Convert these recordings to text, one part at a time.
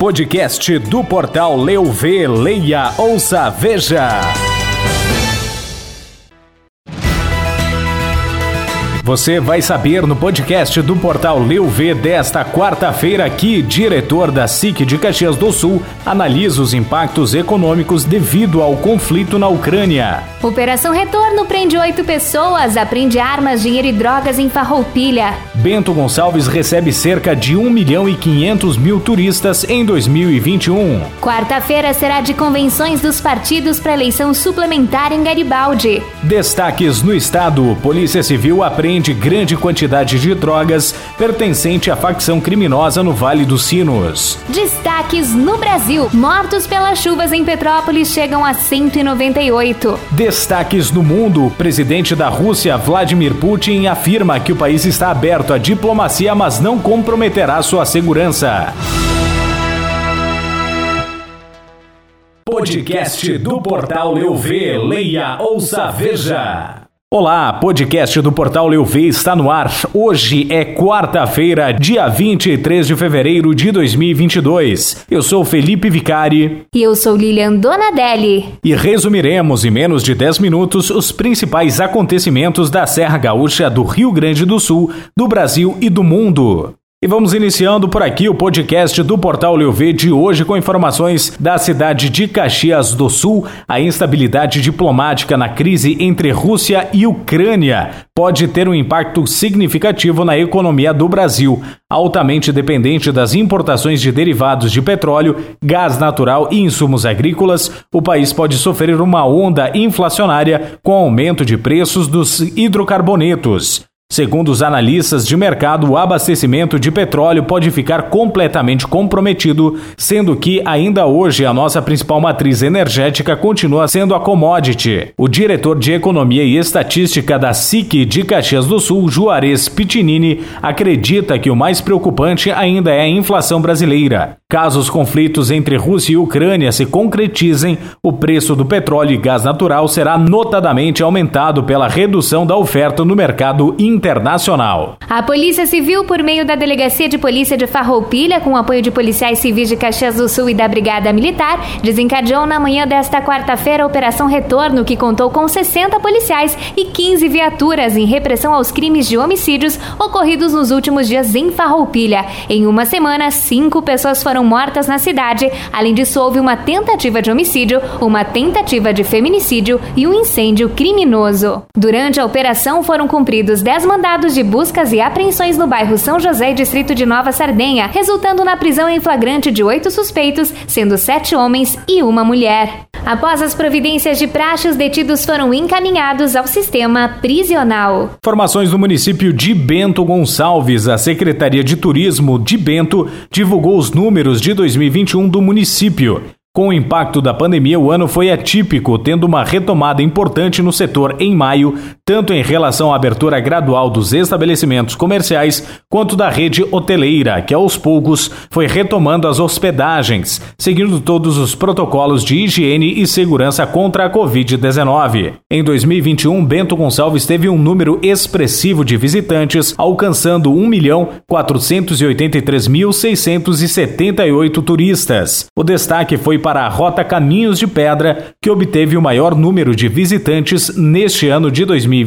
Podcast do portal Leu Vê, Leia, Ouça, Veja. Você vai saber no podcast do portal Leu V desta quarta-feira que diretor da SIC de Caxias do Sul analisa os impactos econômicos devido ao conflito na Ucrânia. Operação Retorno prende oito pessoas, aprende armas, dinheiro e drogas em Farroupilha. Bento Gonçalves recebe cerca de 1 milhão e 500 mil turistas em 2021. Quarta-feira será de convenções dos partidos para eleição suplementar em Garibaldi. Destaques no estado: Polícia Civil apreende grande quantidade de drogas pertencente à facção criminosa no Vale dos Sinos. Destaques no Brasil: mortos pelas chuvas em Petrópolis chegam a 198. Destaques no mundo: o presidente da Rússia, Vladimir Putin, afirma que o país está aberto à diplomacia, mas não comprometerá sua segurança. Podcast do portal Eu leia, ouça, veja. Olá, podcast do Portal Leuv está no ar. Hoje é quarta-feira, dia 23 de fevereiro de 2022. Eu sou Felipe Vicari. E eu sou Lilian Donadelli. E resumiremos em menos de 10 minutos os principais acontecimentos da Serra Gaúcha do Rio Grande do Sul, do Brasil e do mundo. E vamos iniciando por aqui o podcast do Portal Leuv de hoje com informações da cidade de Caxias do Sul. A instabilidade diplomática na crise entre Rússia e Ucrânia pode ter um impacto significativo na economia do Brasil, altamente dependente das importações de derivados de petróleo, gás natural e insumos agrícolas. O país pode sofrer uma onda inflacionária com aumento de preços dos hidrocarbonetos. Segundo os analistas de mercado, o abastecimento de petróleo pode ficar completamente comprometido, sendo que ainda hoje a nossa principal matriz energética continua sendo a commodity. O diretor de Economia e Estatística da SIC de Caxias do Sul, Juarez Pitinini, acredita que o mais preocupante ainda é a inflação brasileira. Caso os conflitos entre Rússia e Ucrânia se concretizem, o preço do petróleo e gás natural será notadamente aumentado pela redução da oferta no mercado internacional. A Polícia Civil, por meio da Delegacia de Polícia de Farroupilha, com apoio de policiais civis de Caxias do Sul e da Brigada Militar, desencadeou na manhã desta quarta-feira a Operação Retorno, que contou com 60 policiais e 15 viaturas em repressão aos crimes de homicídios ocorridos nos últimos dias em Farroupilha. Em uma semana, cinco pessoas foram mortas na cidade. Além disso, houve uma tentativa de homicídio, uma tentativa de feminicídio e um incêndio criminoso. Durante a operação, foram cumpridos 10 mandados de buscas e apreensões no bairro São José, distrito de Nova Sardenha, resultando na prisão em flagrante de oito suspeitos, sendo sete homens e uma mulher. Após as providências de praxe, os detidos foram encaminhados ao sistema prisional. Informações do município de Bento Gonçalves. A Secretaria de Turismo de Bento divulgou os números de 2021 do município. Com o impacto da pandemia, o ano foi atípico, tendo uma retomada importante no setor em maio, tanto em relação à abertura gradual dos estabelecimentos comerciais, quanto da rede hoteleira, que aos poucos foi retomando as hospedagens, seguindo todos os protocolos de higiene e segurança contra a Covid-19. Em 2021, Bento Gonçalves teve um número expressivo de visitantes, alcançando 1.483.678 turistas. O destaque foi para a Rota Caminhos de Pedra, que obteve o maior número de visitantes neste ano de 2021,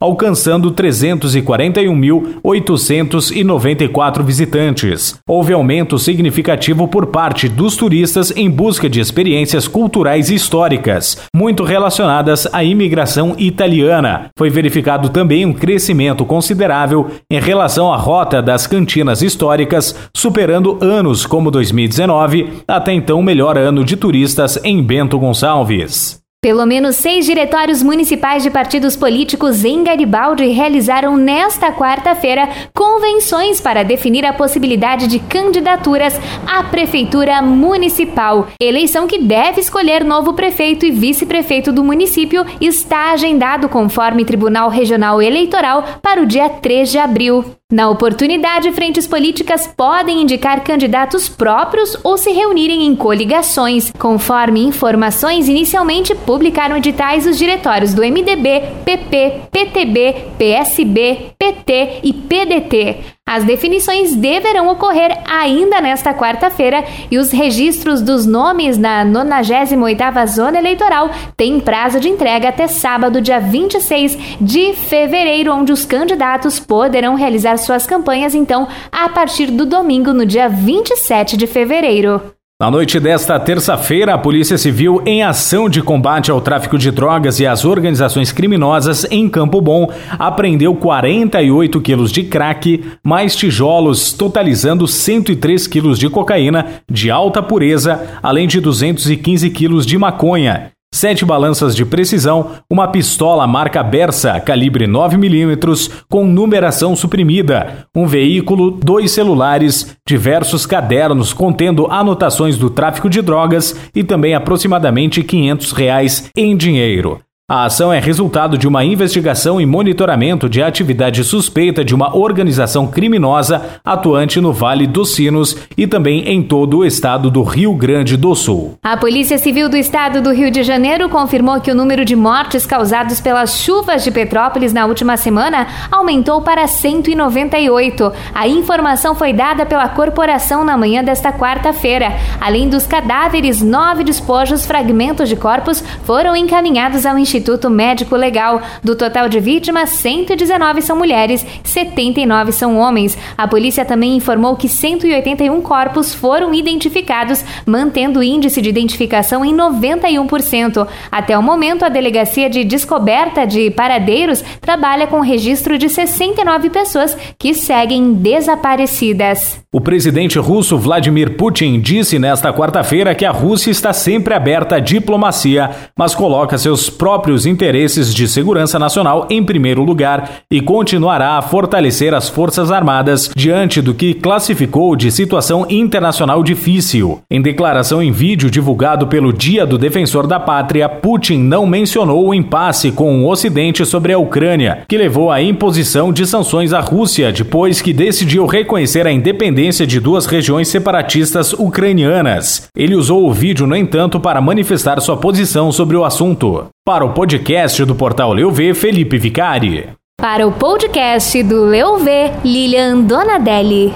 alcançando 341.894 visitantes. Houve aumento significativo por parte dos turistas em busca de experiências culturais e históricas, muito relacionadas à imigração italiana. Foi verificado também um crescimento considerável em relação à rota das cantinas históricas, superando anos como 2019, até então o melhor ano de turistas em Bento Gonçalves. Pelo menos seis diretórios municipais de partidos políticos em Garibaldi realizaram nesta quarta-feira convenções para definir a possibilidade de candidaturas à prefeitura municipal. Eleição que deve escolher novo prefeito e vice-prefeito do município está agendado conforme Tribunal Regional Eleitoral para o dia 3 de abril. Na oportunidade, frentes políticas podem indicar candidatos próprios ou se reunirem em coligações, conforme informações inicialmente publicaram editais os diretórios do MDB, PP, PTB, PSB, PT e PDT. As definições deverão ocorrer ainda nesta quarta-feira e os registros dos nomes na 98ª Zona Eleitoral têm prazo de entrega até sábado, dia 26 de fevereiro, onde os candidatos poderão realizar suas campanhas, então, a partir do domingo, no dia 27 de fevereiro. Na noite desta terça-feira, a Polícia Civil, em ação de combate ao tráfico de drogas e às organizações criminosas em Campo Bom, apreendeu 48 quilos de crack, mais tijolos, totalizando 103 quilos de cocaína de alta pureza, além de 215 quilos de maconha sete balanças de precisão, uma pistola marca Bersa, calibre 9mm, com numeração suprimida, um veículo, dois celulares, diversos cadernos contendo anotações do tráfico de drogas e também aproximadamente 500 reais em dinheiro. A ação é resultado de uma investigação e monitoramento de atividade suspeita de uma organização criminosa atuante no Vale dos Sinos e também em todo o estado do Rio Grande do Sul. A Polícia Civil do Estado do Rio de Janeiro confirmou que o número de mortes causadas pelas chuvas de Petrópolis na última semana aumentou para 198. A informação foi dada pela corporação na manhã desta quarta-feira. Além dos cadáveres, nove despojos, fragmentos de corpos foram encaminhados ao Instituto Instituto Médico Legal. Do total de vítimas, 119 são mulheres, 79 são homens. A polícia também informou que 181 corpos foram identificados, mantendo o índice de identificação em 91%. Até o momento, a Delegacia de Descoberta de Paradeiros trabalha com o registro de 69 pessoas que seguem desaparecidas. O presidente russo Vladimir Putin disse nesta quarta-feira que a Rússia está sempre aberta à diplomacia, mas coloca seus próprios interesses de segurança nacional em primeiro lugar e continuará a fortalecer as Forças Armadas diante do que classificou de situação internacional difícil. Em declaração em vídeo divulgado pelo Dia do Defensor da Pátria, Putin não mencionou o impasse com o Ocidente sobre a Ucrânia, que levou à imposição de sanções à Rússia depois que decidiu reconhecer a independência de duas regiões separatistas ucranianas. Ele usou o vídeo, no entanto, para manifestar sua posição sobre o assunto. Para o podcast do portal Leuv, Felipe Vicari. Para o podcast do Leuv, Lilian Donadelli.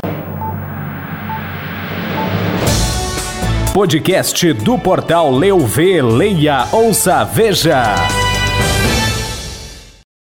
Podcast do portal Leuv, leia, ouça, veja.